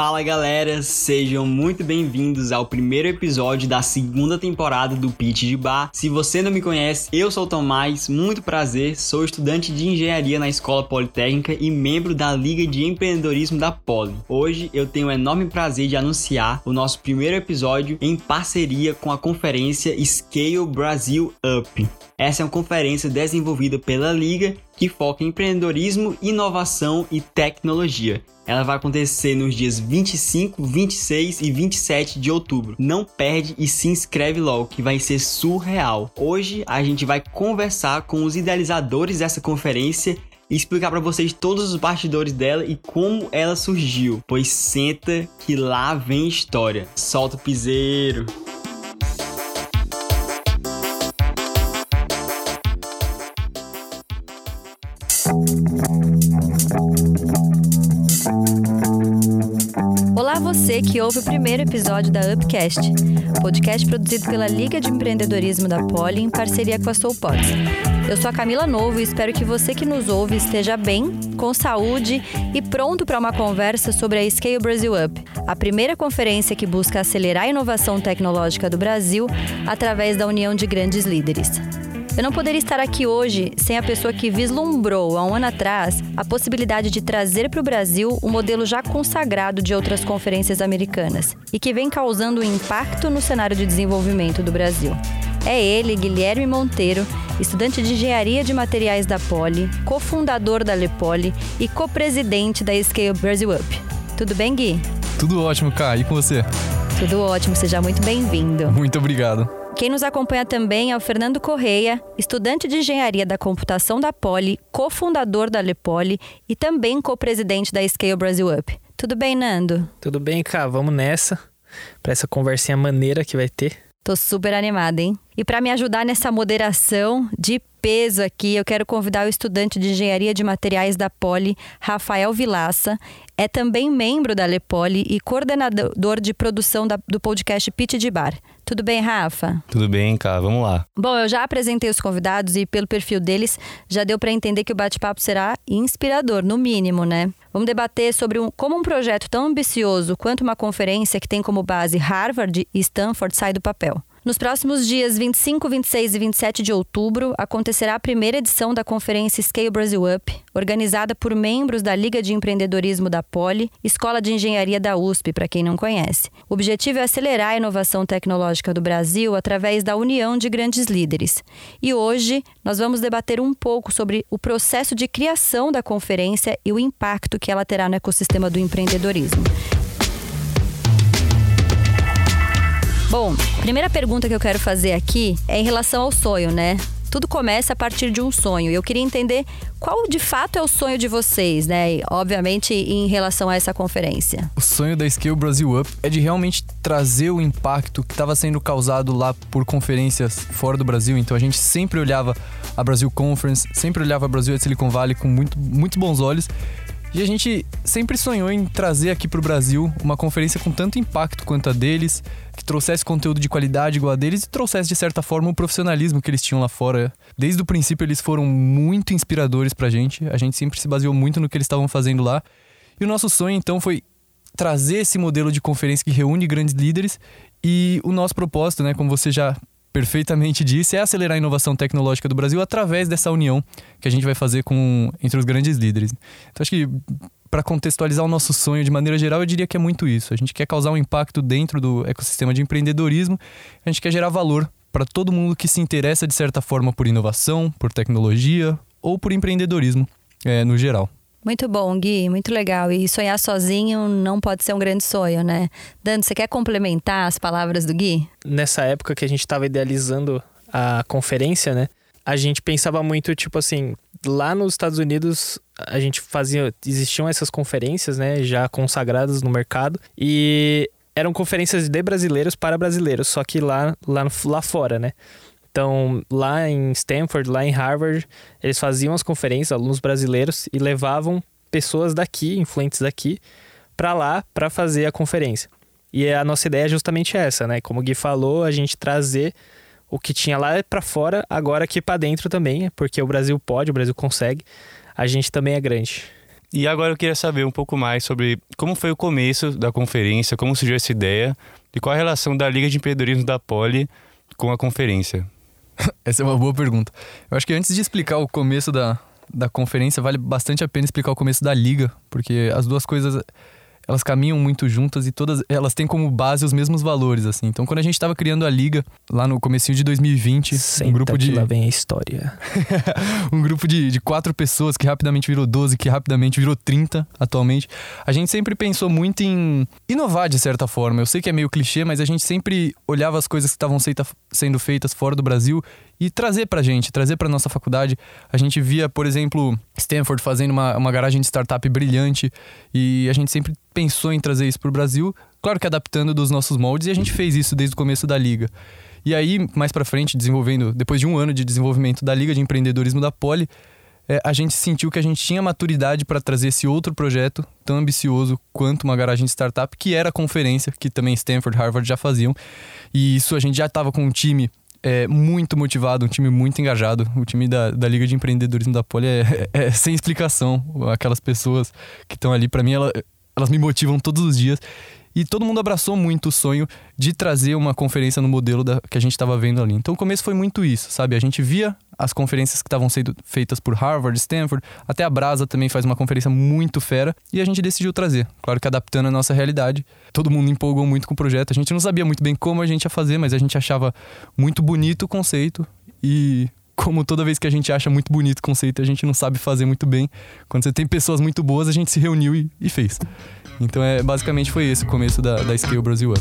Fala galera, sejam muito bem-vindos ao primeiro episódio da segunda temporada do Pitch de Bar. Se você não me conhece, eu sou o Tomás, muito prazer, sou estudante de engenharia na Escola Politécnica e membro da Liga de Empreendedorismo da Poli. Hoje eu tenho o enorme prazer de anunciar o nosso primeiro episódio em parceria com a conferência Scale Brasil Up. Essa é uma conferência desenvolvida pela Liga que foca em empreendedorismo, inovação e tecnologia. Ela vai acontecer nos dias 25, 26 e 27 de outubro. Não perde e se inscreve logo, que vai ser surreal. Hoje a gente vai conversar com os idealizadores dessa conferência e explicar para vocês todos os bastidores dela e como ela surgiu. Pois senta que lá vem história. Solta o piseiro. Você que ouve o primeiro episódio da Upcast, podcast produzido pela Liga de Empreendedorismo da Poli em parceria com a Soulpods. Eu sou a Camila Novo e espero que você que nos ouve esteja bem, com saúde e pronto para uma conversa sobre a Scale Brasil Up, a primeira conferência que busca acelerar a inovação tecnológica do Brasil através da união de grandes líderes. Eu não poderia estar aqui hoje sem a pessoa que vislumbrou há um ano atrás a possibilidade de trazer para o Brasil o um modelo já consagrado de outras conferências americanas e que vem causando um impacto no cenário de desenvolvimento do Brasil. É ele, Guilherme Monteiro, estudante de Engenharia de Materiais da Poli, cofundador da Lepoli e co-presidente da Scale Brasil Up. Tudo bem, Gui? Tudo ótimo, Cá. E com você? Tudo ótimo, seja muito bem-vindo. Muito obrigado. Quem nos acompanha também é o Fernando Correia, estudante de Engenharia da Computação da Poli, cofundador da Lepoli e também co-presidente da Scale Brasil Up. Tudo bem, Nando? Tudo bem, Cá. Vamos nessa, para essa conversinha maneira que vai ter. Tô super animada, hein? E para me ajudar nessa moderação de peso aqui, eu quero convidar o estudante de Engenharia de Materiais da Poli, Rafael Vilaça. É também membro da Lepoli e coordenador de produção da, do podcast Pitch de Bar. Tudo bem, Rafa? Tudo bem, cara. Vamos lá. Bom, eu já apresentei os convidados e pelo perfil deles já deu para entender que o bate-papo será inspirador, no mínimo, né? Vamos debater sobre um, como um projeto tão ambicioso quanto uma conferência que tem como base Harvard e Stanford sai do papel. Nos próximos dias 25, 26 e 27 de outubro, acontecerá a primeira edição da conferência Scale Brasil Up, organizada por membros da Liga de Empreendedorismo da Poli, Escola de Engenharia da USP, para quem não conhece. O objetivo é acelerar a inovação tecnológica do Brasil através da união de grandes líderes. E hoje nós vamos debater um pouco sobre o processo de criação da conferência e o impacto que ela terá no ecossistema do empreendedorismo. Bom, primeira pergunta que eu quero fazer aqui é em relação ao sonho, né? Tudo começa a partir de um sonho. Eu queria entender qual de fato é o sonho de vocês, né? E, obviamente, em relação a essa conferência. O sonho da Scale Brasil Up é de realmente trazer o impacto que estava sendo causado lá por conferências fora do Brasil. Então a gente sempre olhava a Brasil Conference, sempre olhava a Brasil e Silicon Valley com muito, muitos bons olhos. E a gente sempre sonhou em trazer aqui para o Brasil uma conferência com tanto impacto quanto a deles, que trouxesse conteúdo de qualidade igual a deles e trouxesse, de certa forma, o profissionalismo que eles tinham lá fora. Desde o princípio, eles foram muito inspiradores para a gente. A gente sempre se baseou muito no que eles estavam fazendo lá. E o nosso sonho, então, foi trazer esse modelo de conferência que reúne grandes líderes. E o nosso propósito, né, como você já perfeitamente disse, é acelerar a inovação tecnológica do Brasil através dessa união que a gente vai fazer com entre os grandes líderes. Então acho que para contextualizar o nosso sonho de maneira geral, eu diria que é muito isso. A gente quer causar um impacto dentro do ecossistema de empreendedorismo, a gente quer gerar valor para todo mundo que se interessa de certa forma por inovação, por tecnologia ou por empreendedorismo é, no geral. Muito bom, Gui, muito legal. E sonhar sozinho não pode ser um grande sonho, né? Dando, você quer complementar as palavras do Gui? Nessa época que a gente estava idealizando a conferência, né? A gente pensava muito, tipo assim, lá nos Estados Unidos a gente fazia. Existiam essas conferências, né? Já consagradas no mercado. E eram conferências de brasileiros para brasileiros, só que lá, lá, lá fora, né? Então, lá em Stanford, lá em Harvard, eles faziam as conferências, alunos brasileiros, e levavam pessoas daqui, influentes daqui, para lá para fazer a conferência. E a nossa ideia é justamente essa, né? Como o Gui falou, a gente trazer o que tinha lá para fora, agora aqui para dentro também, porque o Brasil pode, o Brasil consegue. A gente também é grande. E agora eu queria saber um pouco mais sobre como foi o começo da conferência, como surgiu essa ideia e qual a relação da Liga de Empreendedorismo da Poli com a conferência. Essa é uma boa pergunta. Eu acho que antes de explicar o começo da, da conferência, vale bastante a pena explicar o começo da liga, porque as duas coisas elas caminham muito juntas e todas elas têm como base os mesmos valores, assim. Então, quando a gente estava criando a liga lá no comecinho de 2020, Senta um grupo de lá vem a história. um grupo de, de quatro pessoas que rapidamente virou 12, que rapidamente virou 30 atualmente. A gente sempre pensou muito em inovar de certa forma. Eu sei que é meio clichê, mas a gente sempre olhava as coisas que estavam sendo feitas fora do Brasil e trazer pra gente, trazer pra nossa faculdade. A gente via, por exemplo, Stanford fazendo uma, uma garagem de startup brilhante e a gente sempre pensou em trazer isso pro Brasil, claro que adaptando dos nossos moldes e a gente fez isso desde o começo da liga. E aí, mais para frente, desenvolvendo, depois de um ano de desenvolvimento da Liga de Empreendedorismo da Poli, é, a gente sentiu que a gente tinha maturidade para trazer esse outro projeto tão ambicioso quanto uma garagem de startup, que era a conferência, que também Stanford, Harvard já faziam. E isso a gente já estava com um time é, muito motivado, um time muito engajado. O time da, da Liga de Empreendedorismo da Poli é, é, é sem explicação. Aquelas pessoas que estão ali, para mim, ela, elas me motivam todos os dias. E todo mundo abraçou muito o sonho de trazer uma conferência no modelo da, que a gente estava vendo ali. Então o começo foi muito isso, sabe? A gente via as conferências que estavam sendo feitas por Harvard, Stanford, até a Brasa também faz uma conferência muito fera e a gente decidiu trazer. Claro que adaptando a nossa realidade. Todo mundo empolgou muito com o projeto. A gente não sabia muito bem como a gente ia fazer, mas a gente achava muito bonito o conceito e como toda vez que a gente acha muito bonito o conceito, a gente não sabe fazer muito bem. Quando você tem pessoas muito boas, a gente se reuniu e, e fez. Então, é, basicamente foi esse o começo da, da Scale Brasil Up.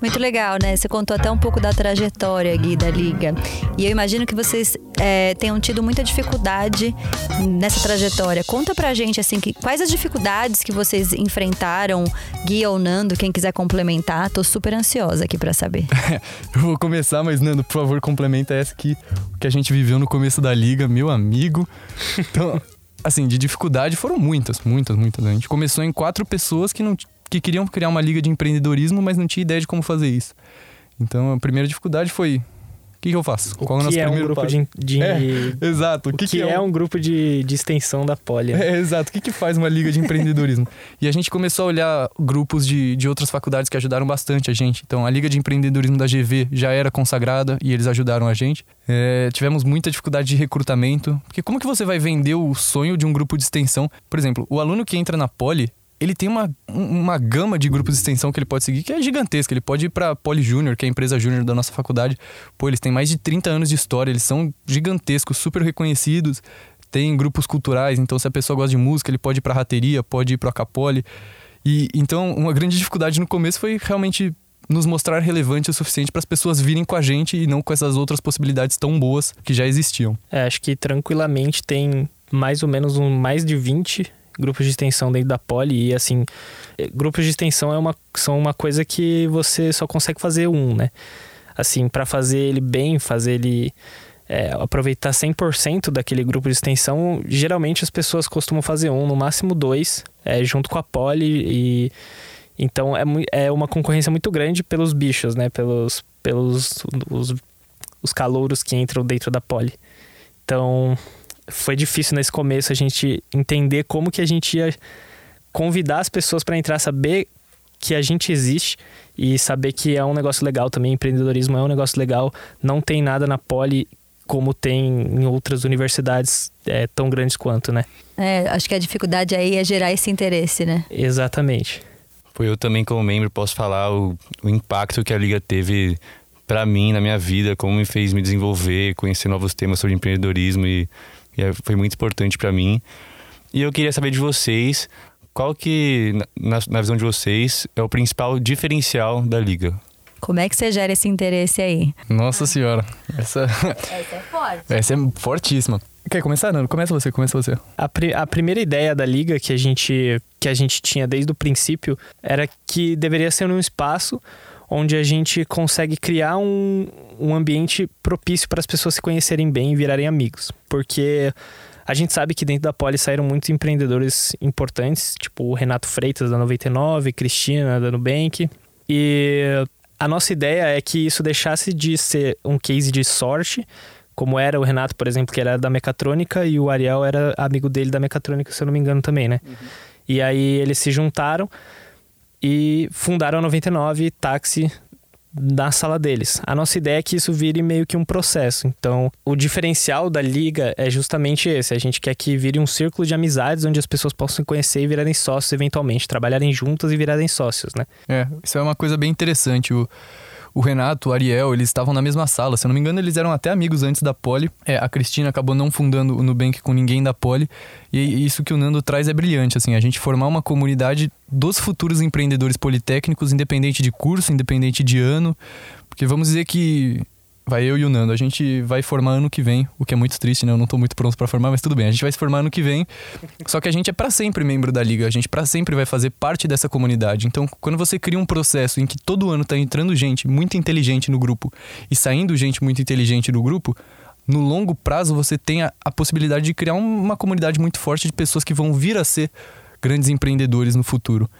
Muito legal, né? Você contou até um pouco da trajetória, Gui, da Liga. E eu imagino que vocês é, tenham tido muita dificuldade nessa trajetória. Conta pra gente, assim, que, quais as dificuldades que vocês enfrentaram, Gui ou Nando, quem quiser complementar. Tô super ansiosa aqui para saber. eu vou começar, mas Nando, por favor, complementa essa que, que a gente viveu no começo da Liga, meu amigo. Então, assim, de dificuldade foram muitas, muitas, muitas. A gente começou em quatro pessoas que não que queriam criar uma liga de empreendedorismo, mas não tinha ideia de como fazer isso. Então a primeira dificuldade foi que, que, eu faço? O Qual que é o nosso é primeiro um grupo passo? de, de... É, exato. O, que, que, que, é, é um... grupo de, de extensão da Poli? É, exato. O que, que faz uma liga de empreendedorismo? e a gente começou a olhar grupos de, de outras faculdades que ajudaram bastante a gente. Então, a liga de empreendedorismo da GV já era consagrada e eles ajudaram a gente. É, tivemos muita dificuldade de recrutamento. Porque como que você vai vender o sonho de um grupo de extensão? Por exemplo, o aluno que entra na Poli, ele tem uma, uma gama de grupos de extensão que ele pode seguir que é gigantesca. Ele pode ir para Poli Júnior, que é a empresa júnior da nossa faculdade. Pô, eles têm mais de 30 anos de história, eles são gigantescos, super reconhecidos. Tem grupos culturais, então se a pessoa gosta de música, ele pode ir para rateria, pode ir para Capole. E então, uma grande dificuldade no começo foi realmente nos mostrar relevante o suficiente para as pessoas virem com a gente e não com essas outras possibilidades tão boas que já existiam. É, acho que tranquilamente tem mais ou menos um mais de 20 grupos de extensão dentro da Poli e assim, eh, grupos de extensão é uma, são uma coisa que você só consegue fazer um, né? Assim, para fazer ele bem, fazer ele é, aproveitar 100% daquele grupo de extensão, geralmente as pessoas costumam fazer um, no máximo dois, é, junto com a Poli e então é, é uma concorrência muito grande pelos bichos, né? Pelos, pelos os, os calouros que entram dentro da Poli. Então, foi difícil nesse começo a gente entender como que a gente ia convidar as pessoas para entrar, saber que a gente existe e saber que é um negócio legal também. Empreendedorismo é um negócio legal. Não tem nada na Poli como tem em outras universidades é, tão grandes quanto, né? É, acho que a dificuldade aí é gerar esse interesse, né? Exatamente. Eu também, como membro, posso falar o, o impacto que a Liga teve para mim, na minha vida, como me fez me desenvolver, conhecer novos temas sobre empreendedorismo e e é, foi muito importante para mim. E eu queria saber de vocês, qual que, na, na visão de vocês, é o principal diferencial da liga? Como é que você gera esse interesse aí? Nossa senhora, essa... essa é forte. Essa é fortíssima. Quer começar, Nando? Começa você, começa você. A, pri a primeira ideia da liga que a, gente, que a gente tinha desde o princípio era que deveria ser um espaço onde a gente consegue criar um, um ambiente propício para as pessoas se conhecerem bem e virarem amigos. Porque a gente sabe que dentro da Poli saíram muitos empreendedores importantes, tipo o Renato Freitas da 99, Cristina da Nubank. E a nossa ideia é que isso deixasse de ser um case de sorte Como era o Renato, por exemplo, que era da mecatrônica, e o Ariel era amigo dele da mecatrônica, se eu não me engano também, né? Uhum. E aí eles se juntaram e fundaram a 99 Táxi na sala deles. A nossa ideia é que isso vire meio que um processo. Então, o diferencial da liga é justamente esse. A gente quer que vire um círculo de amizades onde as pessoas possam se conhecer e virarem sócios eventualmente, trabalharem juntas e virarem sócios, né? É, isso é uma coisa bem interessante. O o Renato, o Ariel, eles estavam na mesma sala. Se eu não me engano, eles eram até amigos antes da Poli. É, a Cristina acabou não fundando o Nubank com ninguém da Poli. E isso que o Nando traz é brilhante, assim, a gente formar uma comunidade dos futuros empreendedores politécnicos, independente de curso, independente de ano. Porque vamos dizer que Vai eu e o Nando. A gente vai formar ano que vem, o que é muito triste, né? Eu não tô muito pronto para formar, mas tudo bem. A gente vai se formar ano que vem. Só que a gente é para sempre membro da liga. A gente para sempre vai fazer parte dessa comunidade. Então, quando você cria um processo em que todo ano tá entrando gente muito inteligente no grupo e saindo gente muito inteligente do grupo, no longo prazo você tem a, a possibilidade de criar uma comunidade muito forte de pessoas que vão vir a ser grandes empreendedores no futuro.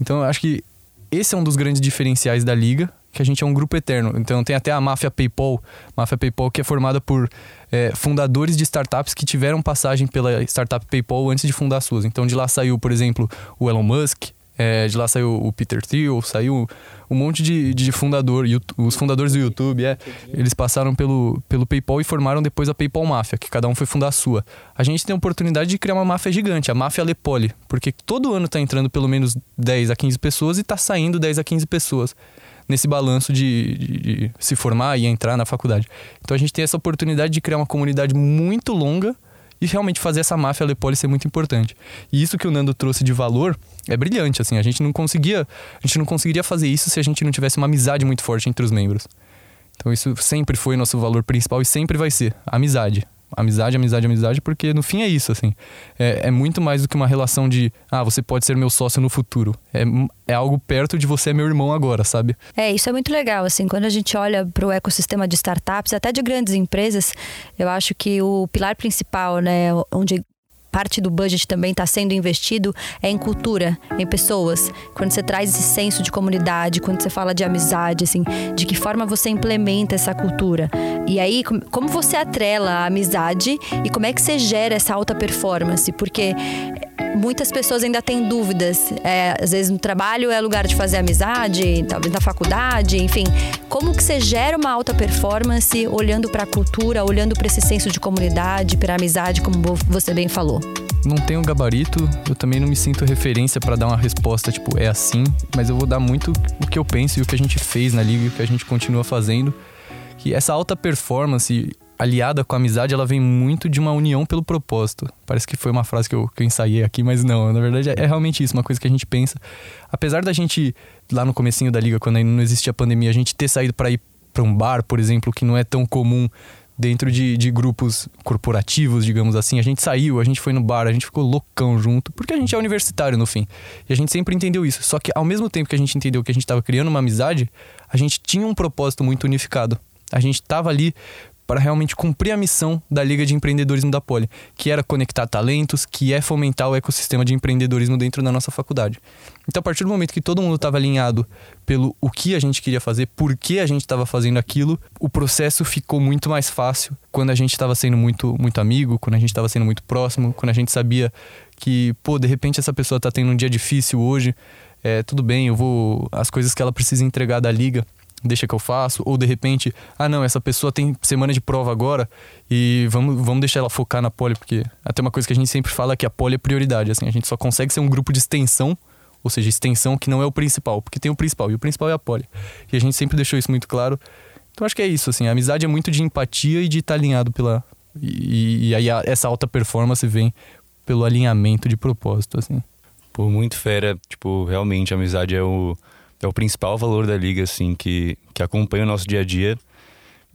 Então, eu acho que esse é um dos grandes diferenciais da liga que a gente é um grupo eterno. Então tem até a máfia PayPal, máfia PayPal que é formada por é, fundadores de startups que tiveram passagem pela startup PayPal antes de fundar suas. Então de lá saiu, por exemplo, o Elon Musk, é, de lá saiu o Peter Thiel, saiu um monte de, de fundador, os fundadores do YouTube, é, eles passaram pelo, pelo PayPal e formaram depois a PayPal Máfia, que cada um foi fundar a sua. A gente tem a oportunidade de criar uma máfia gigante, a máfia Lepoli, porque todo ano está entrando pelo menos 10 a 15 pessoas e está saindo 10 a 15 pessoas nesse balanço de, de, de, se formar e entrar na faculdade. Então a gente tem essa oportunidade de criar uma comunidade muito longa e realmente fazer essa máfia Lepoli ser muito importante. E isso que o Nando trouxe de valor é brilhante, assim, a gente não conseguia, a gente não conseguiria fazer isso se a gente não tivesse uma amizade muito forte entre os membros. Então isso sempre foi nosso valor principal e sempre vai ser amizade amizade, amizade, amizade, porque no fim é isso, assim. É, é, muito mais do que uma relação de, ah, você pode ser meu sócio no futuro. É, é algo perto de você é meu irmão agora, sabe? É, isso é muito legal, assim, quando a gente olha para o ecossistema de startups, até de grandes empresas, eu acho que o pilar principal, né, onde parte do budget também está sendo investido é em cultura, em pessoas. Quando você traz esse senso de comunidade, quando você fala de amizade, assim, de que forma você implementa essa cultura. E aí, como você atrela a amizade e como é que você gera essa alta performance? Porque muitas pessoas ainda têm dúvidas. É, às vezes no trabalho é lugar de fazer amizade, talvez na faculdade, enfim. Como que você gera uma alta performance olhando para a cultura, olhando para esse senso de comunidade, para amizade, como você bem falou? Não tenho gabarito, eu também não me sinto referência para dar uma resposta tipo é assim, mas eu vou dar muito o que eu penso e o que a gente fez na liga e o que a gente continua fazendo. Que essa alta performance aliada com a amizade, ela vem muito de uma união pelo propósito. Parece que foi uma frase que eu, que eu ensaiei aqui, mas não. Na verdade, é, realmente isso, uma coisa que a gente pensa. Apesar da gente, lá no comecinho da liga, quando ainda não existia a pandemia, a gente ter saído para ir para um bar, por exemplo, que não é tão comum dentro de, de grupos corporativos, digamos assim. A gente saiu, a gente foi no bar, a gente ficou loucão junto, porque a gente é universitário no fim. E a gente sempre entendeu isso. Só que ao mesmo tempo que a gente entendeu que a gente estava criando uma amizade, a gente tinha um propósito muito unificado. A gente estava ali para realmente cumprir a missão da Liga de Empreendedorismo da Poli, que era conectar talentos, que é fomentar o ecossistema de empreendedorismo dentro da nossa faculdade. Então, a partir do momento que todo mundo estava alinhado pelo o que a gente queria fazer, por que a gente estava fazendo aquilo, o processo ficou muito mais fácil quando a gente estava sendo muito, muito amigo, quando a gente estava sendo muito próximo, quando a gente sabia que, pô, de repente essa pessoa está tendo um dia difícil hoje, é, tudo bem, eu vou. As coisas que ela precisa entregar da liga, deixa que eu faço, ou de repente, ah não, essa pessoa tem semana de prova agora e vamos, vamos deixar ela focar na poli, porque até uma coisa que a gente sempre fala é que a poli é prioridade, assim, a gente só consegue ser um grupo de extensão, ou seja, extensão que não é o principal, porque tem o principal, e o principal é a poli. E a gente sempre deixou isso muito claro. Então acho que é isso, assim, a amizade é muito de empatia e de estar alinhado pela... E, e aí a, essa alta performance vem pelo alinhamento de propósito, assim. Pô, muito fera, tipo, realmente a amizade é o é o principal valor da liga, assim, que, que acompanha o nosso dia a dia.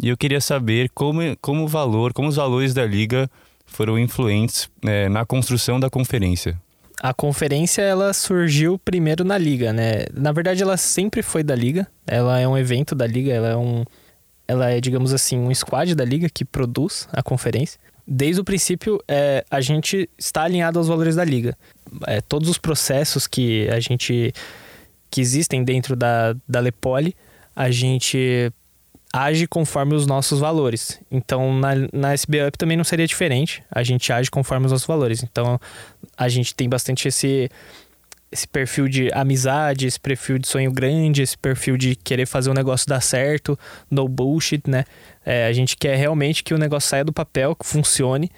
E eu queria saber como, como o valor, como os valores da liga foram influentes é, na construção da conferência. A conferência ela surgiu primeiro na liga, né? Na verdade, ela sempre foi da liga. Ela é um evento da liga, ela é um, ela é digamos assim um squad da liga que produz a conferência. Desde o princípio, é, a gente está alinhado aos valores da liga. É, todos os processos que a gente que existem dentro da, da Lepoli, a gente age conforme os nossos valores. Então, na, na SB também não seria diferente. A gente age conforme os nossos valores. Então, a gente tem bastante esse, esse perfil de amizade, esse perfil de sonho grande, esse perfil de querer fazer o negócio dar certo, no bullshit, né? É, a gente quer realmente que o negócio saia do papel, que funcione,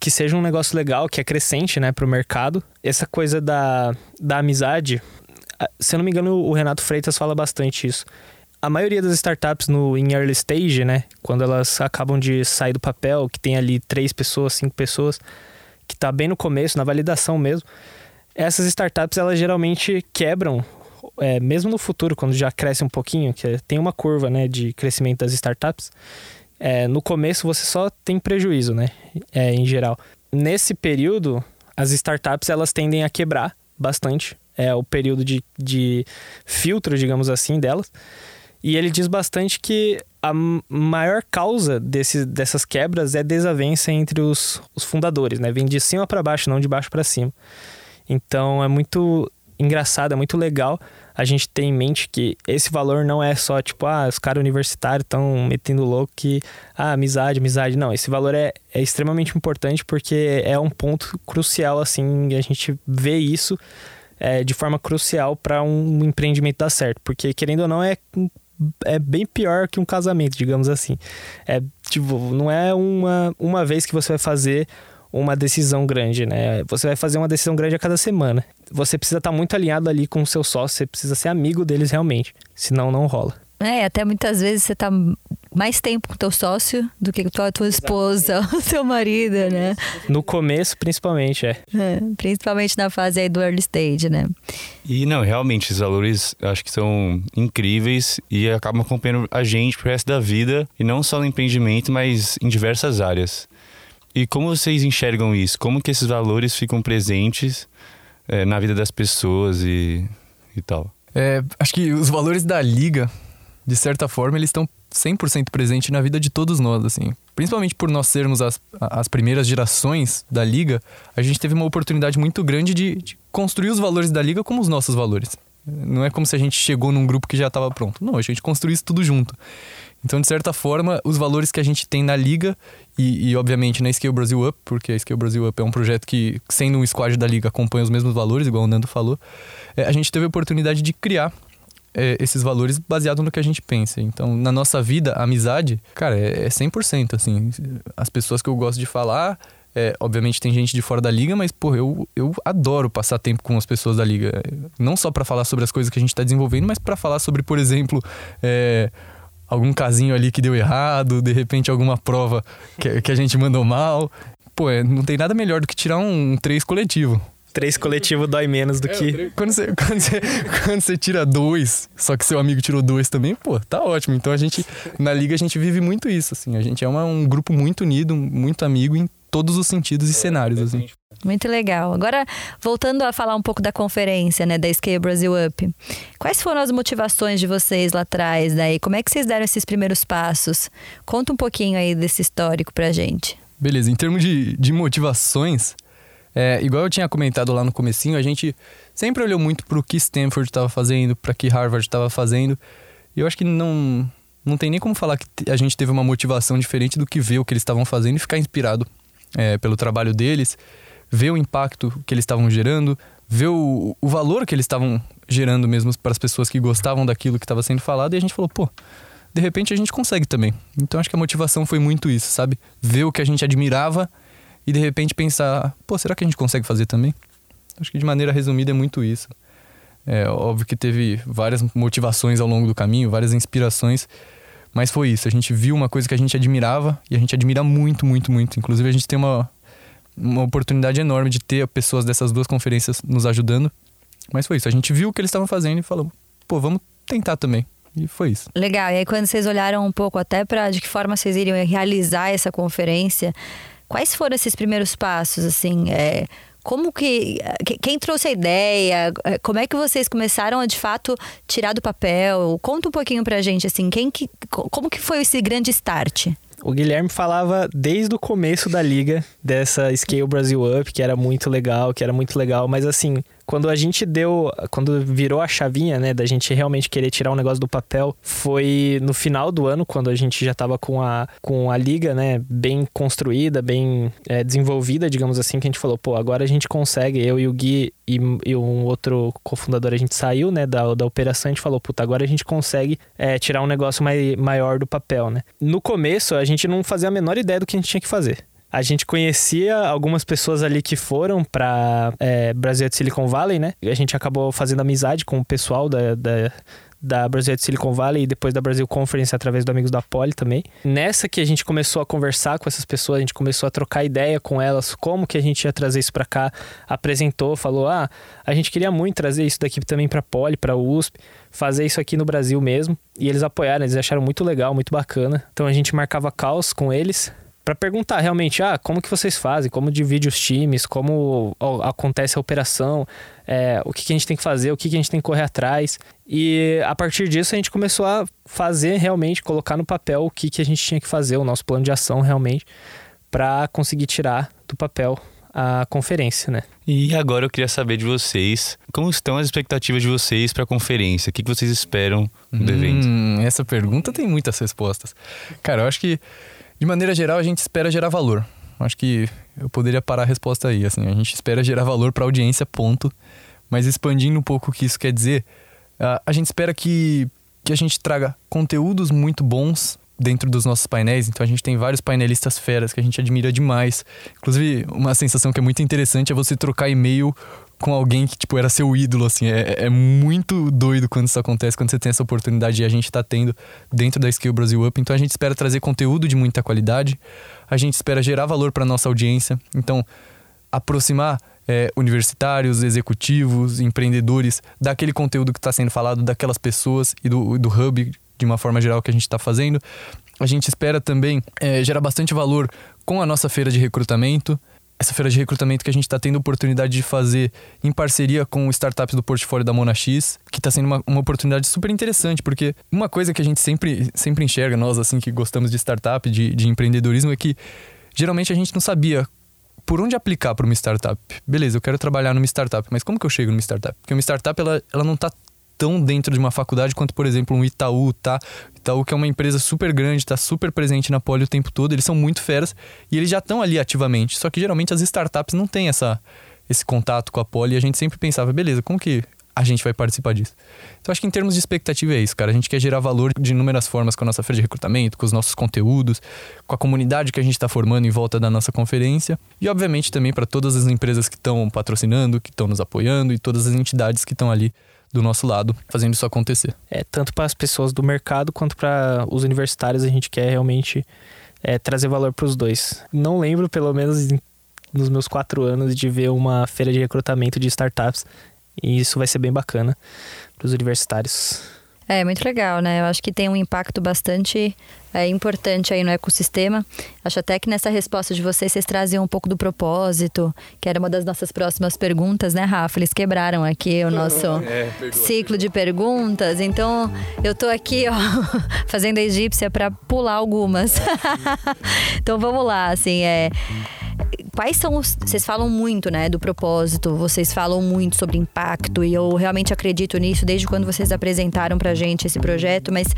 que seja um negócio legal, que é crescente, né, pro mercado. Essa coisa da, da amizade, se eu não me engano, o Renato Freitas fala bastante isso a maioria das startups no em early stage, né, quando elas acabam de sair do papel, que tem ali três pessoas, cinco pessoas, que está bem no começo, na validação mesmo, essas startups elas geralmente quebram, é, mesmo no futuro, quando já cresce um pouquinho, que tem uma curva, né, de crescimento das startups. É, no começo você só tem prejuízo, né, é, em geral. Nesse período, as startups elas tendem a quebrar bastante. É o período de, de filtro, digamos assim, delas. E ele diz bastante que a maior causa desse, dessas quebras é desavença entre os, os fundadores, né? Vem de cima para baixo, não de baixo para cima. Então é muito engraçado, é muito legal a gente ter em mente que esse valor não é só tipo, ah, os caras universitários estão metendo louco que, ah, amizade, amizade. Não, esse valor é, é extremamente importante porque é um ponto crucial, assim, a gente vê isso é, de forma crucial para um empreendimento dar certo. Porque, querendo ou não, é é bem pior que um casamento, digamos assim. É tipo, não é uma, uma vez que você vai fazer uma decisão grande, né? Você vai fazer uma decisão grande a cada semana. Você precisa estar muito alinhado ali com o seu sócio, você precisa ser amigo deles realmente, senão não rola. É, até muitas vezes você tá mais tempo com teu sócio do que com a tua esposa, o seu marido, né? No começo, principalmente, é. é. Principalmente na fase aí do early stage, né? E não, realmente, esses valores acho que são incríveis e acabam acompanhando a gente pro resto da vida, e não só no empreendimento, mas em diversas áreas. E como vocês enxergam isso? Como que esses valores ficam presentes é, na vida das pessoas e, e tal? É, acho que os valores da liga de certa forma, eles estão 100% presentes na vida de todos nós, assim. Principalmente por nós sermos as, as primeiras gerações da liga, a gente teve uma oportunidade muito grande de, de construir os valores da liga como os nossos valores. Não é como se a gente chegou num grupo que já estava pronto. Não, a gente construiu isso tudo junto. Então, de certa forma, os valores que a gente tem na liga e, e, obviamente, na Scale Brasil Up, porque a Scale Brasil Up é um projeto que, sendo um squad da liga, acompanha os mesmos valores, igual o Nando falou, é, a gente teve a oportunidade de criar é, esses valores baseado no que a gente pensa. Então, na nossa vida, a amizade, cara, é, é 100%, assim. As pessoas que eu gosto de falar, é, obviamente tem gente de fora da liga, mas, pô, eu, eu adoro passar tempo com as pessoas da liga. Não só para falar sobre as coisas que a gente está desenvolvendo, mas para falar sobre, por exemplo, é, algum casinho ali que deu errado, de repente alguma prova que, que a gente mandou mal. Pô, é, não tem nada melhor do que tirar um, um 3 coletivo. Três coletivo dói menos do é, que. Quando você, quando, você, quando você tira dois, só que seu amigo tirou dois também, pô, tá ótimo. Então a gente, na liga, a gente vive muito isso, assim. A gente é uma, um grupo muito unido, muito amigo em todos os sentidos e é, cenários, assim. Muito legal. Agora, voltando a falar um pouco da conferência, né, da Scale Brasil Up. Quais foram as motivações de vocês lá atrás, daí? Como é que vocês deram esses primeiros passos? Conta um pouquinho aí desse histórico pra gente. Beleza, em termos de, de motivações, é, igual eu tinha comentado lá no comecinho, a gente sempre olhou muito para o que Stanford estava fazendo, para que Harvard estava fazendo. E eu acho que não, não tem nem como falar que a gente teve uma motivação diferente do que ver o que eles estavam fazendo e ficar inspirado é, pelo trabalho deles, ver o impacto que eles estavam gerando, ver o, o valor que eles estavam gerando mesmo para as pessoas que gostavam daquilo que estava sendo falado. E a gente falou, pô, de repente a gente consegue também. Então acho que a motivação foi muito isso, sabe? Ver o que a gente admirava e de repente pensar, pô, será que a gente consegue fazer também? Acho que de maneira resumida é muito isso. É óbvio que teve várias motivações ao longo do caminho, várias inspirações, mas foi isso. A gente viu uma coisa que a gente admirava e a gente admira muito, muito, muito. Inclusive, a gente tem uma, uma oportunidade enorme de ter pessoas dessas duas conferências nos ajudando. Mas foi isso. A gente viu o que eles estavam fazendo e falou, pô, vamos tentar também. E foi isso. Legal. E aí, quando vocês olharam um pouco até para de que forma vocês iriam realizar essa conferência, Quais foram esses primeiros passos, assim? É, como que. Quem trouxe a ideia? É, como é que vocês começaram a, de fato, tirar do papel? Conta um pouquinho pra gente, assim, quem que, como que foi esse grande start? O Guilherme falava desde o começo da liga dessa Scale Brasil Up, que era muito legal, que era muito legal, mas assim, Quando a gente deu, quando virou a chavinha, né, da gente realmente querer tirar um negócio do papel, foi no final do ano, quando a gente já tava com a, com a liga, né, bem construída, bem é, desenvolvida, digamos assim, que a gente falou, pô, agora a gente consegue, eu e o Gui e, e um outro cofundador, a gente saiu, né, da, da operação, a gente falou, puta, agora a gente consegue é, tirar um negócio mai, maior do papel, né. No começo, a gente não fazia a menor ideia do que a gente tinha que fazer. A gente conhecia algumas pessoas ali que foram para é, Brasil de Silicon Valley, né? A gente acabou fazendo amizade com o pessoal da, da, da Brasil de Silicon Valley e depois da Brasil Conference através do Amigos da Poli também. Nessa que a gente começou a conversar com essas pessoas, a gente começou a trocar ideia com elas, como que a gente ia trazer isso para cá, apresentou, falou: "Ah, a gente queria muito trazer isso daqui também para Poli, para USP, fazer isso aqui no Brasil mesmo". E eles apoiaram, eles acharam muito legal, muito bacana. Então a gente marcava calls com eles para perguntar realmente, ah, como que vocês fazem, como divide os times, como acontece a operação, é, o que, que, a gente tem que fazer, o que, que a gente tem que correr atrás. E a partir disso a gente começou a fazer realmente, colocar no papel o que, que a gente tinha que fazer, o nosso plano de ação realmente, para conseguir tirar do papel a conferência, né? E agora eu queria saber de vocês, como estão as expectativas de vocês para a conferência? O que, que vocês esperam do hum, evento? Essa pergunta tem muitas respostas. Cara, eu acho que de maneira geral, a gente espera gerar valor. Acho que eu poderia parar a resposta aí. Assim, a gente espera gerar valor para a audiência, ponto. Mas expandindo um pouco o que isso quer dizer, a gente espera que, que a gente traga conteúdos muito bons dentro dos nossos painéis. Então a gente tem vários painelistas feras que a gente admira demais. Inclusive, uma sensação que é muito interessante é você trocar e-mail com alguém que, tipo, era seu ídolo, assim. É, é muito doido quando isso acontece, quando você tem essa oportunidade e a gente tá tendo dentro da Skill Brasil Up. Então a gente espera trazer conteúdo de muita qualidade, a gente espera gerar valor para nossa audiência. Então, aproximar é, universitários, executivos, empreendedores daquele conteúdo que está sendo falado, daquelas pessoas e do, do hub de uma forma geral que a gente está fazendo. A gente espera também é, gerar bastante valor com a nossa feira de recrutamento essa feira de recrutamento que a gente está tendo oportunidade de fazer em parceria com startups do portfólio da Mona X, que está sendo uma, uma oportunidade super interessante, porque uma coisa que a gente sempre, sempre enxerga, nós assim que gostamos de startup, de, de empreendedorismo, é que geralmente a gente não sabia por onde aplicar para uma startup. Beleza, eu quero trabalhar numa startup, mas como que eu chego numa startup? Porque uma startup ela, ela não está tão dentro de uma faculdade quanto, por exemplo, um Itaú, tá? Itaú, que é uma empresa super grande, está super presente na Poli o tempo todo, eles são muito feras e eles já estão ali ativamente. Só que geralmente as startups não têm essa, esse contato com a Poli e a gente sempre pensava, beleza, como que a gente vai participar disso. Então acho que em termos de expectativa é isso, cara. A gente quer gerar valor de inúmeras formas com a nossa feira de recrutamento, com os nossos conteúdos, com a comunidade que a gente está formando em volta da nossa conferência e obviamente também para todas as empresas que estão patrocinando, que estão nos apoiando e todas as entidades que estão ali do nosso lado fazendo isso acontecer. É, tanto para as pessoas do mercado quanto para os universitários a gente quer realmente é, trazer valor para os dois. Não lembro, pelo menos nos meus quatro anos, de ver uma feira de recrutamento de startups e isso vai ser bem bacana para os universitários. É, muito legal, né? Eu acho que tem um impacto bastante é, importante aí no ecossistema. Acho até que nessa resposta de vocês, vocês traziam um pouco do propósito, que era uma das nossas próximas perguntas, né, Rafa? Eles quebraram aqui o nosso é, ciclo de perguntas. Então, eu tô aqui, ó, fazendo a egípcia para pular algumas. então, vamos lá, assim, é quais são os. Vocês falam muito, né, do propósito, vocês falam muito sobre impacto, e eu realmente acredito nisso desde quando vocês apresentaram pra gente esse projeto, mas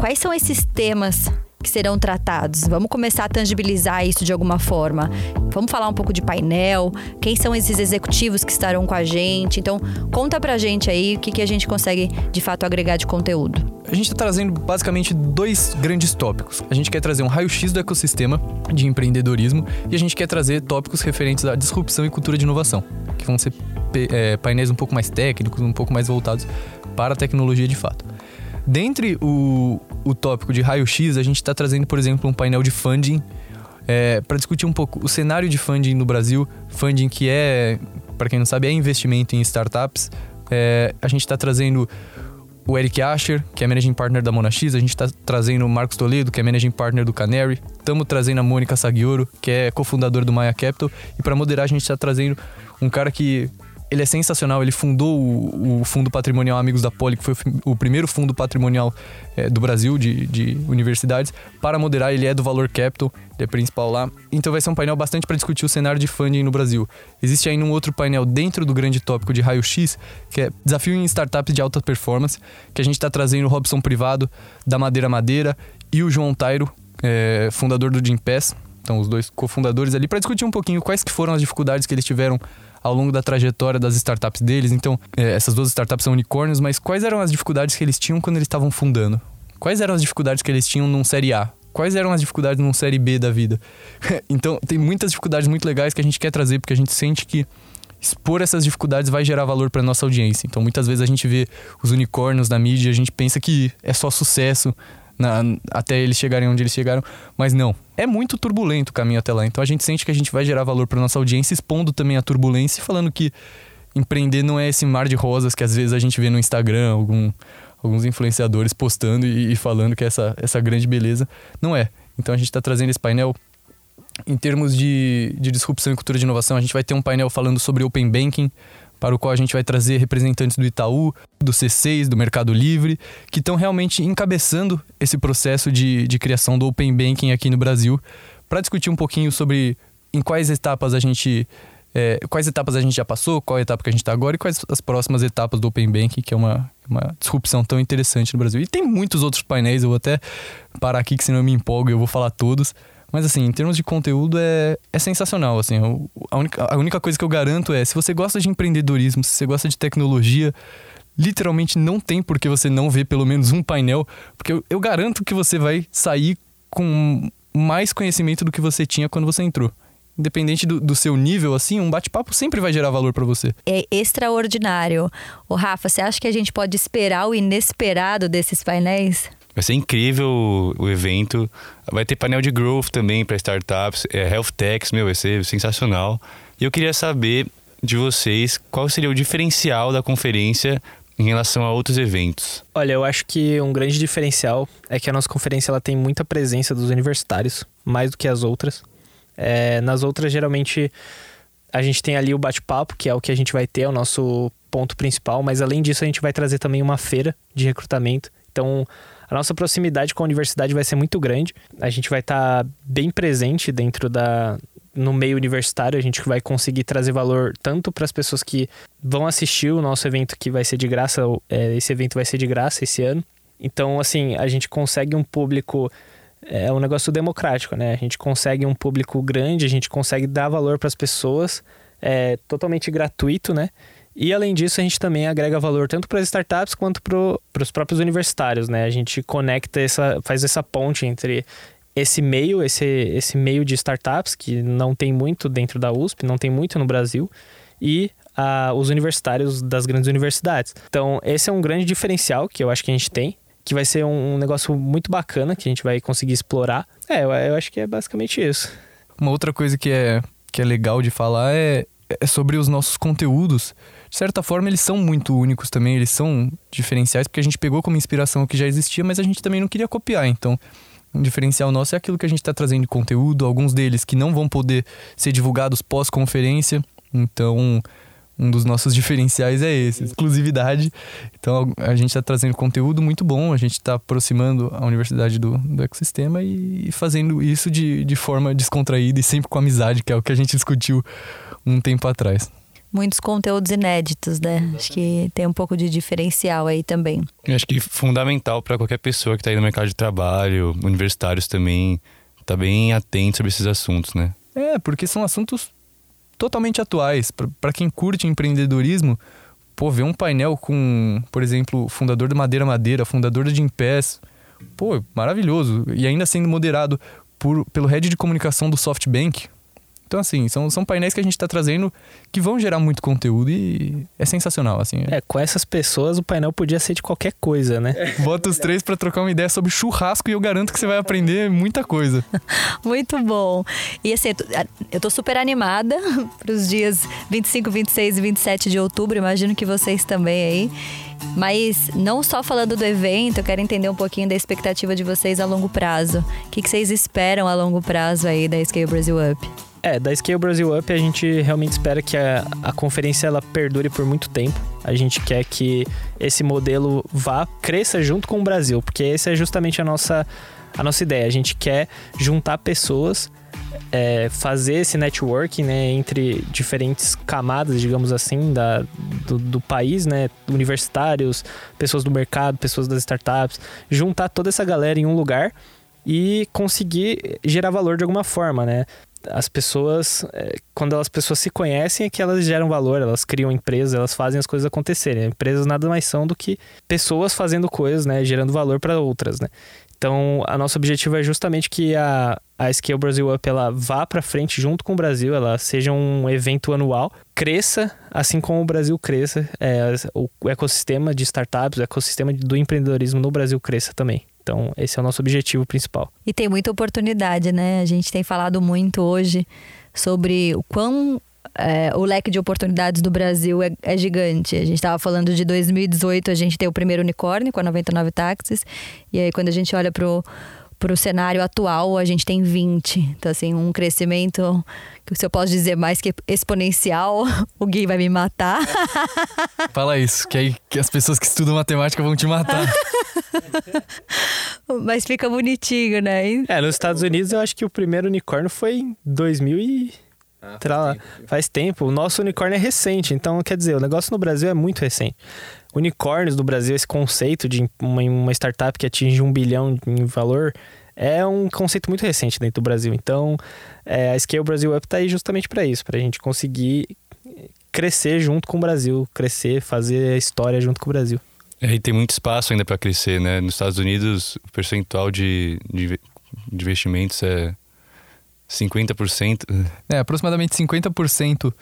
quais são esses temas que serão tratados? Vamos começar a tangibilizar isso de alguma forma. Vamos falar um pouco de painel, quem são esses executivos que estarão com a gente. Então, conta pra gente aí o que, que a gente consegue de fato agregar de conteúdo. A gente está trazendo basicamente dois grandes tópicos. A gente quer trazer um raio-x do ecossistema de empreendedorismo e a gente quer trazer tópicos referentes à disrupção e cultura de inovação, que vão ser é, painéis um pouco mais técnicos, um pouco mais voltados para a tecnologia de fato. Dentre o, o tópico de raio-x, a gente está trazendo, por exemplo, um painel de funding é, para discutir um pouco o cenário de funding no Brasil. Funding que é, para quem não sabe, é investimento em startups. É, a gente está trazendo o Eric Asher, que é Managing Partner da Monax. A gente está trazendo o Marcos Toledo, que é Managing Partner do Canary. Estamos trazendo a Mônica Sagioro, que é cofundadora do Maya Capital. E para moderar, a gente está trazendo um cara que ele é sensacional. Ele fundou o, o Fundo Patrimonial Amigos da Poli, que foi o, o primeiro fundo patrimonial é, do Brasil de, de, universidades. Para moderar, ele é do Valor Capital, ele é principal lá. Então vai ser um painel bastante para discutir o cenário de funding no Brasil. Existe ainda um outro painel dentro do grande tópico de raio-x, que é desafio em startups de alta performance, que a gente está trazendo o Robson Privado, da Madeira Madeira, e o João Tairo, é, fundador do Gimpass. Então, os dois cofundadores ali, para discutir um pouquinho quais que foram as dificuldades que eles tiveram ao longo da trajetória das startups deles. Então, é, essas duas startups são unicórnios, mas quais eram as dificuldades que eles tinham quando eles estavam fundando? Quais eram as dificuldades que eles tinham num Série A? Quais eram as dificuldades num Série B da vida? então, tem muitas dificuldades muito legais que a gente quer trazer, porque a gente sente que expor essas dificuldades vai gerar valor para nossa audiência. Então, muitas vezes a gente vê os unicórnios na mídia, a gente pensa que é só sucesso na, até eles chegarem onde eles chegaram, mas não. É muito turbulento o caminho até lá. Então, a gente sente que a gente vai gerar valor para nossa audiência, expondo também a turbulência e falando que empreender não é esse mar de rosas que às vezes a gente vê no Instagram, algum, alguns influenciadores postando e, e falando que é essa, essa grande beleza. Não é. Então, a gente está trazendo esse painel em termos de, de disrupção e cultura de inovação, a gente vai ter um painel falando sobre Open Banking, para o qual a gente vai trazer representantes do Itaú, do C6, do Mercado Livre, que estão realmente encabeçando esse processo de, de criação do Open Banking aqui no Brasil, para discutir um pouquinho sobre em quais etapas a gente. É, quais etapas a gente já passou, qual a etapa que a gente está agora e quais as próximas etapas do Open Banking, que é uma, uma disrupção tão interessante no Brasil. E tem muitos outros painéis, eu vou até parar aqui, que senão eu me empolgo e eu vou falar todos. Mas assim, em termos de conteúdo é, é sensacional, assim. a, única, a única coisa que eu garanto é, se você gosta de empreendedorismo, se você gosta de tecnologia, literalmente não tem por que você não ver pelo menos um painel, porque eu, eu garanto que você vai sair com mais conhecimento do que você tinha quando você entrou independente do, do, seu nível, assim, um bate-papo sempre vai gerar valor para você. É extraordinário. O Rafa, você acha que a gente pode esperar o inesperado desses painéis? Vai ser incrível o evento. Vai ter painel de growth também para startups, é, health techs, meu, vai ser sensacional. E eu queria saber de vocês qual seria o diferencial da conferência em relação a outros eventos. Olha, eu acho que um grande diferencial é que a nossa conferência ela tem muita presença dos universitários, mais do que as outras. É, nas outras, geralmente, a gente tem ali o bate-papo, que é o que a gente vai ter, é o nosso ponto principal, mas além disso, a gente vai trazer também uma feira de recrutamento. Então, a nossa proximidade com a universidade vai ser muito grande. A gente vai estar tá bem presente dentro da no meio universitário, a gente vai conseguir trazer valor tanto para as pessoas que vão assistir o nosso evento que vai ser de graça, é, esse evento vai ser de graça esse ano. Então, assim, a gente consegue um público é um negócio democrático, né? A gente consegue um público grande, a gente consegue dar valor para as pessoas, é totalmente gratuito, né? E além disso, a gente também agrega valor tanto para as startups quanto para os próprios universitários, né? A gente conecta essa, faz essa ponte entre esse meio, esse, esse meio de startups que não tem muito dentro da USP, não tem muito no Brasil, e a, os universitários das grandes universidades. Então, esse é um grande diferencial que eu acho que a gente tem, que vai ser um, negócio muito bacana que a gente vai conseguir explorar. É, eu, eu acho que é basicamente isso. Uma outra coisa que é, que é legal de falar é, é sobre os nossos conteúdos de certa forma, eles são muito únicos também, eles são diferenciais, porque a gente pegou como inspiração o que já existia, mas a gente também não queria copiar. Então, um diferencial nosso é aquilo que a gente está trazendo de conteúdo, alguns deles que não vão poder ser divulgados pós-conferência. Então, um dos nossos diferenciais é esse, exclusividade. Então, a gente está trazendo conteúdo muito bom, a gente está aproximando a universidade do, do ecossistema e fazendo isso de, de forma descontraída e sempre com amizade, que é o que a gente discutiu um tempo atrás muitos conteúdos inéditos, né? Acho que tem um pouco de diferencial aí também. Eu acho que fundamental para qualquer pessoa que está aí no mercado de trabalho, universitários também, tá bem atento sobre esses assuntos, né? É, porque são assuntos totalmente atuais. Para quem curte empreendedorismo, pô, ver um painel com, por exemplo, o fundador da Madeira Madeira, fundador da Gimpass, pô, maravilhoso. E ainda sendo moderado por, pelo head de comunicação do SoftBank, então, assim, são, são painéis que a gente está trazendo que vão gerar muito conteúdo e é sensacional, assim. É, com essas pessoas o painel podia ser de qualquer coisa, né? Bota os três para trocar uma ideia sobre churrasco e eu garanto que você vai aprender muita coisa. muito bom. E assim, eu tô super animada para os dias 25, 26 e 27 de outubro, imagino que vocês também aí. Mas não só falando do evento, eu quero entender um pouquinho da expectativa de vocês a longo prazo. O que, que vocês esperam a longo prazo aí da Scale Brasil Up? É, da Scale Brasil Up a gente realmente espera que a, a conferência ela perdure por muito tempo. A gente quer que esse modelo vá, cresça junto com o Brasil, porque essa é justamente a nossa, a nossa ideia. A gente quer juntar pessoas, é, fazer esse networking né, entre diferentes camadas, digamos assim, da, do, do país, né? Universitários, pessoas do mercado, pessoas das startups, juntar toda essa galera em um lugar e conseguir gerar valor de alguma forma, né? As pessoas, é, quando as pessoas se conhecem, é que elas geram valor, elas criam empresas, elas fazem as coisas acontecerem. Empresas nada mais são do que pessoas fazendo coisas, né, gerando valor para outras, né. Então, a nosso objetivo é justamente que a, a Scale Brasil Up ela vá para frente junto com o Brasil, ela seja um evento anual, cresça assim como o Brasil cresça, é, o ecossistema de startups, o ecossistema do empreendedorismo no Brasil cresça também. Então, esse é o nosso objetivo principal. E tem muita oportunidade, né? A gente tem falado muito hoje sobre o quão é, o leque de oportunidades do Brasil é, é gigante. A gente estava falando de 2018, a gente tem o primeiro unicórnio com a 99 táxis. E aí, quando a gente olha para o cenário atual, a gente tem 20. Então, assim, um crescimento que se eu posso dizer mais que exponencial, o Gui vai me matar. Fala isso, que aí que as pessoas que estudam matemática vão te matar. Mas fica bonitinho, né? É, nos Estados Unidos eu acho que o primeiro unicórnio foi em 2000 e... Ah, faz, tempo. faz tempo. O nosso unicórnio é recente, então quer dizer, o negócio no Brasil é muito recente. Unicórnios no Brasil, esse conceito de uma, uma startup que atinge um bilhão em valor, é um conceito muito recente dentro do Brasil. Então, é, a Scale Brasil Up está aí justamente para isso, para a gente conseguir crescer junto com o Brasil, crescer, fazer a história junto com o Brasil. É, e tem muito espaço ainda para crescer, né? Nos Estados Unidos, o percentual de, de, de investimentos é 50%. É, aproximadamente 50%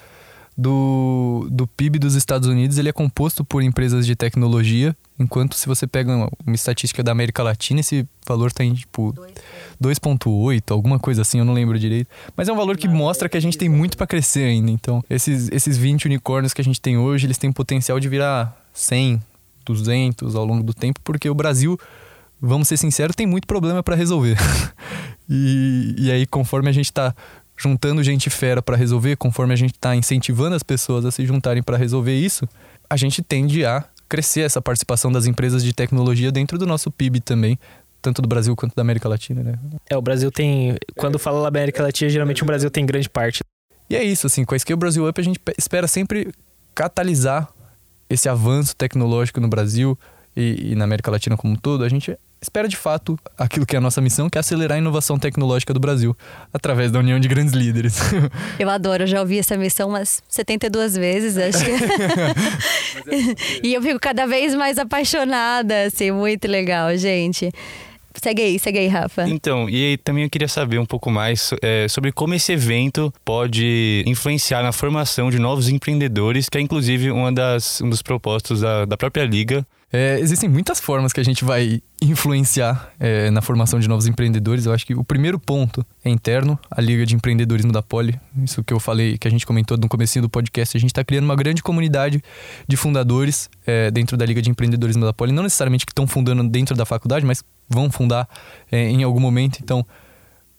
do, do PIB dos Estados Unidos ele é composto por empresas de tecnologia, enquanto se você pega uma, estatística da América Latina, esse valor está em tipo 2,8, alguma coisa assim, eu não lembro direito. Mas é um valor que mostra que a gente tem muito para crescer ainda. Então, esses, esses 20 unicórnios que a gente tem hoje, eles têm potencial de virar 100, 200 ao longo do tempo, porque o Brasil, vamos ser sinceros, tem muito problema para resolver. e, e aí, conforme a gente está juntando gente fera para resolver, conforme a gente está incentivando as pessoas a se juntarem para resolver isso, a gente tende a crescer essa participação das empresas de tecnologia dentro do nosso PIB também, tanto do Brasil quanto da América Latina, né? É, o Brasil tem. Quando fala da América Latina, geralmente o Brasil tem grande parte. E é isso, assim, com a Scale Brasil Up a gente espera sempre catalisar esse avanço tecnológico no Brasil e, e, na América Latina como um todo, a gente espera de fato aquilo que é a nossa missão, que é acelerar a inovação tecnológica do Brasil, através da união de grandes líderes. Eu adoro, eu já ouvi essa missão umas 72 vezes, acho que. e eu fico cada vez mais apaixonada, assim, muito legal, gente. Segue aí, segue aí, Rafa. Então, e também eu queria saber um pouco mais é, sobre como esse evento pode influenciar na formação de novos empreendedores, que é inclusive uma das, um dos propósitos da, da própria Liga. É, existem muitas formas que a gente vai influenciar é, na formação de novos empreendedores. Eu acho que o primeiro ponto é interno, a Liga de Empreendedorismo da Poli. Isso que eu falei, que a gente comentou no começo do podcast. A gente está criando uma grande comunidade de fundadores é, dentro da Liga de Empreendedorismo da Poli. Não necessariamente que estão fundando dentro da faculdade, mas vão fundar é, em algum momento. Então,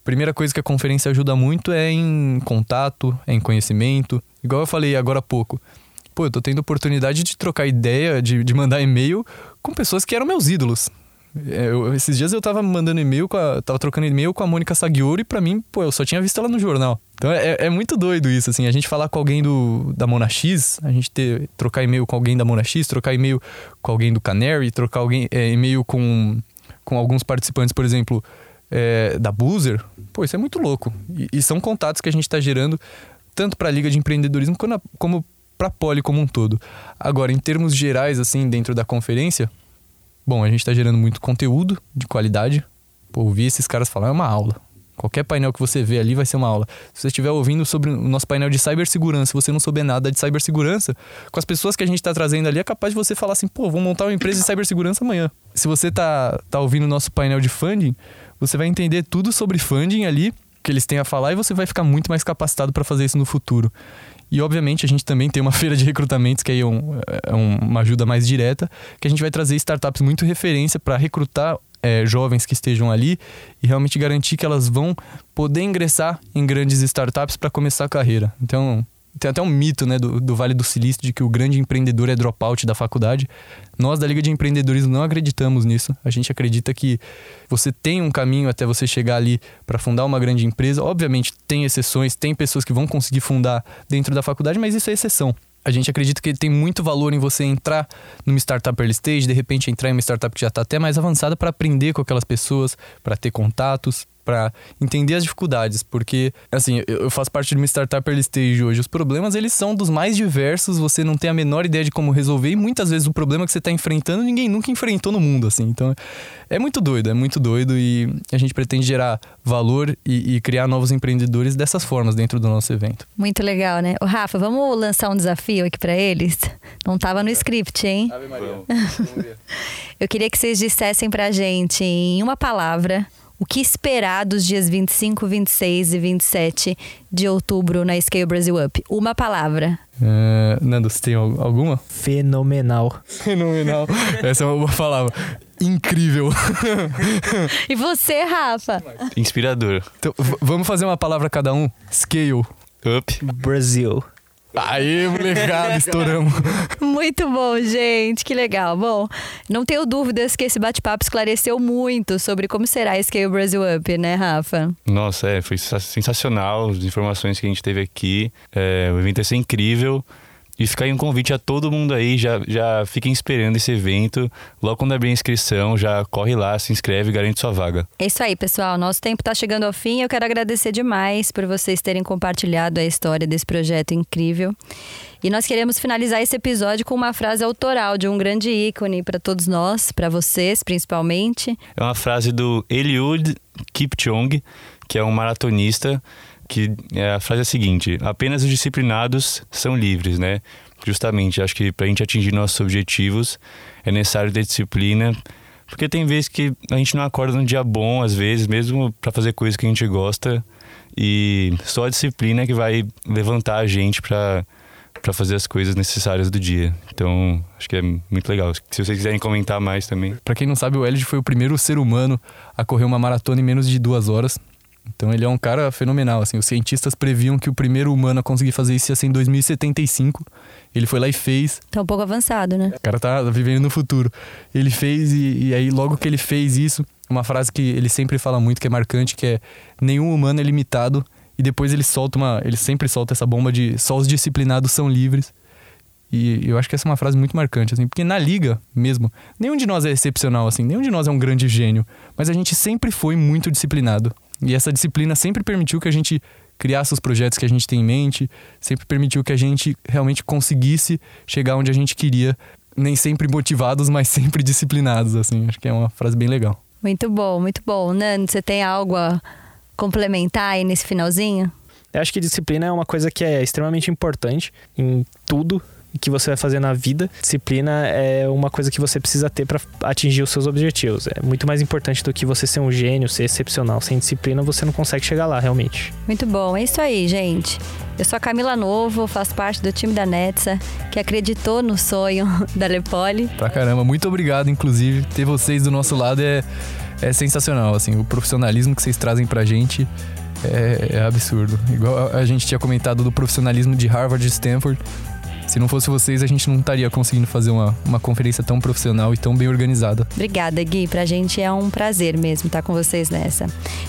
primeira coisa que a conferência ajuda muito é em contato, é em conhecimento. Igual eu falei agora há pouco. Pô, eu tô tendo oportunidade de trocar ideia, de, de mandar e-mail com pessoas que eram meus ídolos. É, eu, esses dias eu tava mandando e-mail, com a, tava trocando e-mail com a Mônica Sagiori pra mim, pô, eu só tinha visto ela no jornal. Então é, é muito doido isso, assim, a gente falar com alguém do, da Mona X, a gente ter, trocar e-mail com alguém da Mona X, trocar e-mail com alguém do Canary, trocar alguém, é, e-mail com com alguns participantes, por exemplo, é, da Boozer, pô, isso é muito louco. E, e são contatos que a gente está gerando tanto para a Liga de Empreendedorismo como, como para a Poli como um todo. Agora, em termos gerais, assim, dentro da conferência, bom, a gente está gerando muito conteúdo de qualidade. Pô, ouvir esses caras falar é uma aula. Qualquer painel que você vê ali vai ser uma aula. Se você estiver ouvindo sobre o nosso painel de cibersegurança, se você não souber nada de cibersegurança, com as pessoas que a gente está trazendo ali, é capaz de você falar assim, pô, vou montar uma empresa de cibersegurança amanhã. Se você tá, tá ouvindo o nosso painel de funding, você vai entender tudo sobre funding ali, que eles têm a falar, e você vai ficar muito mais capacitado para fazer isso no futuro. E, obviamente, a gente também tem uma feira de recrutamentos, que aí é, um, é uma ajuda mais direta, que a gente vai trazer startups muito referência para recrutar é, jovens que estejam ali e realmente garantir que elas vão poder ingressar em grandes startups para começar a carreira. Então, tem até um mito né, do, do, Vale do Silício de que o grande empreendedor é dropout da faculdade. Nós da Liga de Empreendedorismo não acreditamos nisso. A gente acredita que você tem um caminho até você chegar ali para fundar uma grande empresa. Obviamente, tem exceções, tem pessoas que vão conseguir fundar dentro da faculdade, mas isso é exceção. A gente acredita que tem muito valor em você entrar numa startup early stage, de repente entrar em uma startup que já está até mais avançada para aprender com aquelas pessoas, para ter contatos, para entender as dificuldades, porque assim, eu faço parte de uma startup early stage hoje. Os problemas eles são dos mais diversos, você não tem a menor ideia de como resolver e muitas vezes o problema que você está enfrentando ninguém nunca enfrentou no mundo, assim. Então, é muito doido, é muito doido e a gente pretende gerar valor e, e criar novos empreendedores dessas formas dentro do nosso evento. Muito legal, né? O Rafa, vamos lançar um desafio aqui para eles? Não estava no script, hein? Ave Maria. eu queria que vocês dissessem pra gente em uma palavra o que esperar dos dias 25, 26 e 27 de outubro na Scale Brasil Up? Uma palavra. Uh, Nando, você tem alguma? Fenomenal. Fenomenal. Essa é uma boa palavra. Incrível. e você, Rafa? Inspirador. Então, vamos fazer uma palavra cada um? Scale. Up. Brasil. Aí, molecada, estouramos. Muito bom, gente, que legal. Bom, não tenho dúvidas que esse bate-papo esclareceu muito sobre como será a Scale Brasil Up, né, Rafa? Nossa, é, foi sensacional as informações que a gente teve aqui. É, o evento vai ser incrível. E fica aí um convite a todo mundo aí, já, já fiquem esperando esse evento. Logo quando abrir a inscrição, já corre lá, se inscreve e garante sua vaga. É isso aí, pessoal. Nosso tempo está chegando ao fim. Eu quero agradecer demais por vocês terem compartilhado a história desse projeto incrível. E nós queremos finalizar esse episódio com uma frase autoral de um grande ícone para todos nós, para vocês principalmente. É uma frase do Eliud Kipchoge, que é um maratonista que é, a frase é a seguinte: apenas os disciplinados são livres, né? Justamente, acho que para a gente atingir nossos objetivos é necessário ter disciplina, porque tem vezes que a gente não acorda num dia bom, às vezes, mesmo para fazer coisas que a gente gosta, e só a disciplina que vai levantar a gente para para fazer as coisas necessárias do dia. Então, acho que é muito legal. Se vocês quiserem comentar mais também. Para quem não sabe, o Elid foi o primeiro ser humano a correr uma maratona em menos de duas horas. Então ele é um cara fenomenal, assim. Os cientistas previam que o primeiro humano a conseguir fazer isso ia ser em 2075. Ele foi lá e fez. Tá um pouco avançado, né? O cara tá vivendo no futuro. Ele fez e, e aí logo que ele fez isso, uma frase que ele sempre fala muito, que é marcante, que é nenhum humano é limitado. E depois ele solta uma. Ele sempre solta essa bomba de só os disciplinados são livres. E eu acho que essa é uma frase muito marcante, assim, porque na liga mesmo, nenhum de nós é excepcional, assim, nenhum de nós é um grande gênio, mas a gente sempre foi muito disciplinado. E essa disciplina sempre permitiu que a gente criasse os projetos que a gente tem em mente, sempre permitiu que a gente realmente conseguisse chegar onde a gente queria, nem sempre motivados, mas sempre disciplinados, assim. Acho que é uma frase bem legal. Muito bom, muito bom. Nando, você tem algo a complementar aí nesse finalzinho? Eu acho que disciplina é uma coisa que é extremamente importante em tudo que você vai fazer na vida. Disciplina é uma coisa que você precisa ter para atingir os seus objetivos. É muito mais importante do que você ser um gênio, ser excepcional. Sem disciplina você não consegue chegar lá realmente. Muito bom, é isso aí, gente. Eu sou a Camila Novo, faço parte do time da Netsa, que acreditou no sonho da Lepoli. Pra caramba, muito obrigado, inclusive. Ter vocês do nosso lado é, é sensacional, assim, o profissionalismo que vocês trazem pra gente é, é absurdo. Igual a gente tinha comentado do profissionalismo de Harvard e Stanford, se não fosse vocês, a gente não estaria conseguindo fazer uma, uma conferência tão profissional e tão bem organizada. Obrigada, Gui. Pra gente é um prazer mesmo estar com vocês nessa.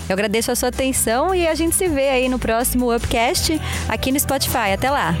Eu agradeço a sua atenção e a gente se vê aí no próximo Upcast aqui no Spotify. Até lá!